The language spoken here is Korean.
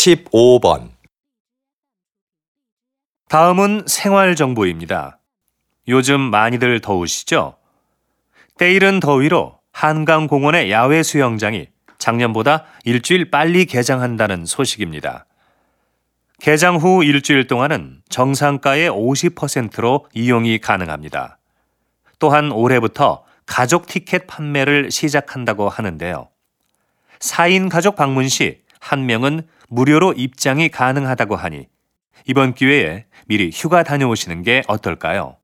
15번. 다음은 생활 정보입니다. 요즘 많이들 더우시죠? 때이른 더위로 한강 공원의 야외 수영장이 작년보다 일주일 빨리 개장한다는 소식입니다. 개장 후 일주일 동안은 정상가의 50%로 이용이 가능합니다. 또한 올해부터 가족 티켓 판매를 시작한다고 하는데요. 4인 가족 방문 시 한 명은 무료로 입장이 가능하다고 하니 이번 기회에 미리 휴가 다녀오시는 게 어떨까요?